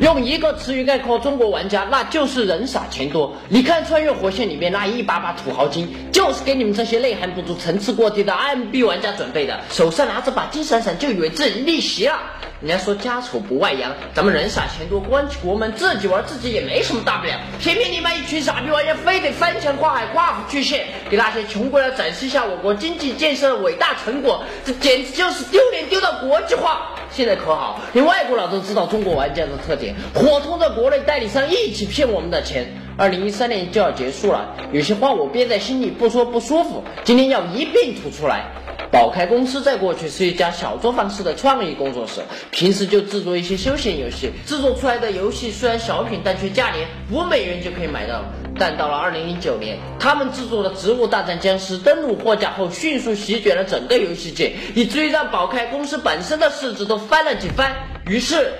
用一个词语概括中国玩家，那就是人傻钱多。你看《穿越火线》里面那一把把土豪金，就是给你们这些内涵不足、层次过低的 MB 玩家准备的。手上拿着把金闪闪，就以为自己逆袭了。人家说家丑不外扬，咱们人傻钱多，关起国门自己玩自己也没什么大不了。偏偏你们一群傻逼玩家，非得翻墙跨海、跨府巨献，给那些穷国家展示一下我国经济建设的伟大成果，这简直就是丢脸丢到国际化。现在可好，连外国佬都知道中国玩家的特点，伙同着国内代理商一起骗我们的钱。二零一三年就要结束了，有些话我憋在心里不说不舒服，今天要一并吐出来。宝开公司在过去是一家小作坊式的创意工作室，平时就制作一些休闲游戏，制作出来的游戏虽然小品，但却价廉，五美元就可以买到。但到了二零零九年，他们制作的《植物大战僵尸》登陆货架后，迅速席卷了整个游戏界，以至于让宝开公司本身的市值都翻了几番。于是，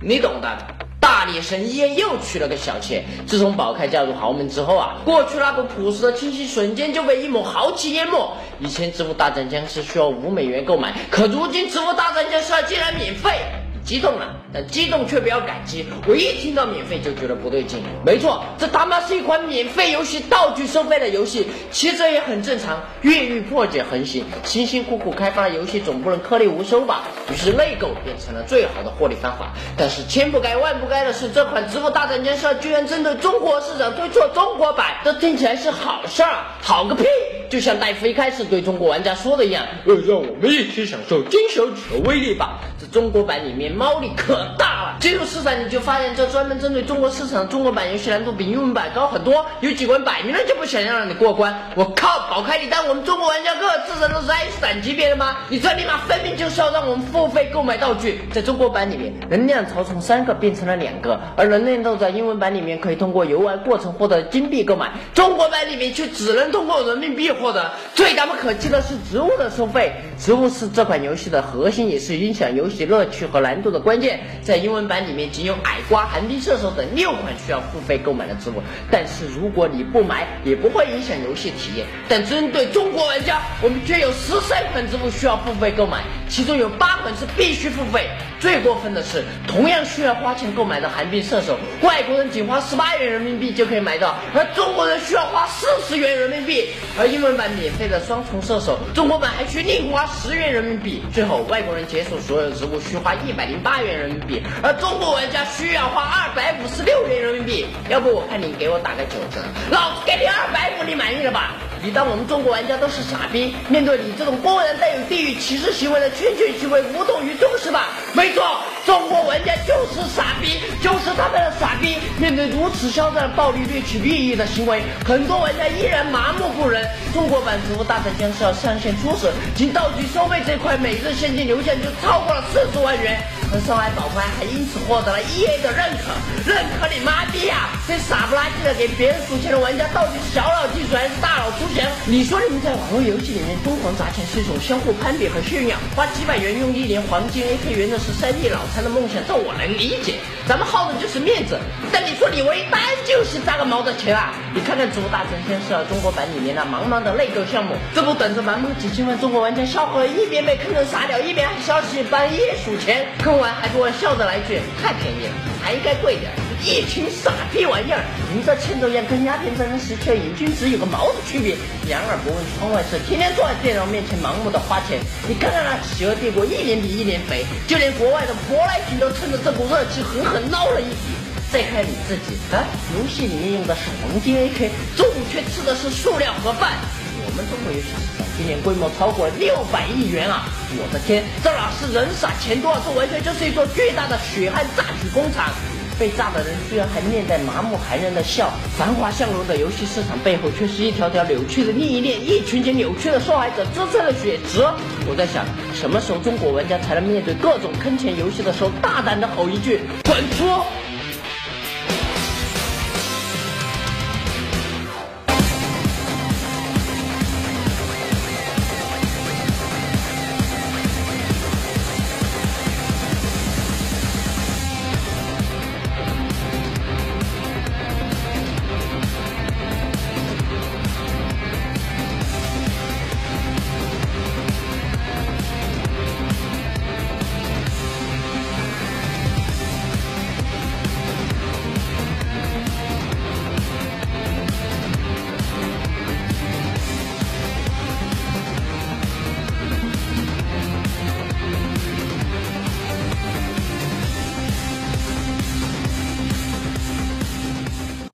你懂的，力神医院又娶了个小妾。自从宝开嫁入豪门之后啊，过去那股朴实的清新瞬间就被一抹豪气淹没。以前《植物大战僵尸》需要五美元购买，可如今《植物大战僵尸》竟然免费。激动了，但激动却不要感激。我一听到免费就觉得不对劲。没错，这他妈是一款免费游戏，道具收费的游戏。其实也很正常，越狱破解横行，辛辛苦苦开发的游戏总不能颗粒无收吧？于是内购变成了最好的获利方法。但是千不该万不该的是，这款《植物大战僵尸》居然针对中国市场推出了中国版。这听起来是好事儿，好个屁！就像戴夫一开始对中国玩家说的一样，呃，让我们一起享受金手指的威力吧。这中国版里面猫腻可大了，进入市场你就发现这专门针对中国市场的中国版游戏难度比英文版高很多，有几关摆明了就不想让你过关。我靠，宝开，你当我们中国玩家个个智商都是爱因斯坦级别的吗？你这尼玛分明就是要让我们付费购买道具。在中国版里面，能量槽从三个变成了两个，而能量豆在英文版里面可以通过游玩过程获得金币购买，中国版里面却只能通过人民币。获得最他妈可气的。是植物的。收费，植物是这款游戏的。核心，也是影响游戏乐趣和难度的。关键。在英文版里面，仅有矮瓜、寒冰射手等六款需要付费购买的。植物，但是如果你不买，也不会影响游戏体验。但针对中国玩家，我们却有十三款植物需要付费购买，其中有八款是必须付费。最过分的。是，同样需要花钱购买的。寒冰射手，外国人仅花十八元人民币就可以买到，而中国人需要花四十元人民币。而英版免费的双重射手，中国版还需另花十元人民币。最后，外国人解锁所有植物需花一百零八元人民币，而中国玩家需要花二百五十六元人民币。要不我看你给我打个九折，老子给你二百五，你满意了吧？你当我们中国玩家都是傻逼？面对你这种公然带有地域歧视行为的圈圈行为，无动于衷是吧？没错，中国玩家就是傻逼，就是他们的傻逼。面对如此嚣张的暴力掠取利益的行为，很多玩家依然麻木不仁。中国版《植物大战僵尸》要上线初始，仅道具收费这块每日现金流向就超过了四十万元。而上海宝牌还因此获得了 EA 的认可，认可你妈逼呀！这傻不拉几的给别人数钱的玩家，到底是小脑进水还是大脑出血？你说你们在网络游戏里面疯狂砸钱是一种相互攀比和炫耀，花几百元用一年黄金 AK 原的是三 D 脑残的梦想，照我来理解。咱们耗的就是面子，但你说你为单就是砸个毛的钱啊！你看看《植物大战僵尸》中国版里面那茫茫的内购项目，这不等着满满几千万中国玩家消耗，一边被坑成傻屌，一边还消息半夜数钱，坑完还给我笑着来一句太便宜了，还应该贵点。一群傻逼玩意儿，你这欠揍样跟鸦片战争时期的瘾君子有个毛的区别？两耳不闻窗外事，天天坐在电脑面前盲目的花钱。你看看那企鹅帝国一年比一年肥，就连国外的舶来品都趁着这股热气狠狠捞了一笔。再看你自己啊，游戏里面用的是黄金 AK，中午却吃的是塑料盒饭。我们中国游戏市场今年规模超过了六百亿元啊！我的天，这哪是人傻钱多啊，这完全就是一座巨大的血汗榨取工厂。被炸的人居然还面带麻木寒然的笑，繁华向荣的游戏市场背后，却是一条条扭曲的利益链，一群群扭曲的受害者支撑的血池。我在想，什么时候中国玩家才能面对各种坑钱游戏的时候，大胆的吼一句“滚出”？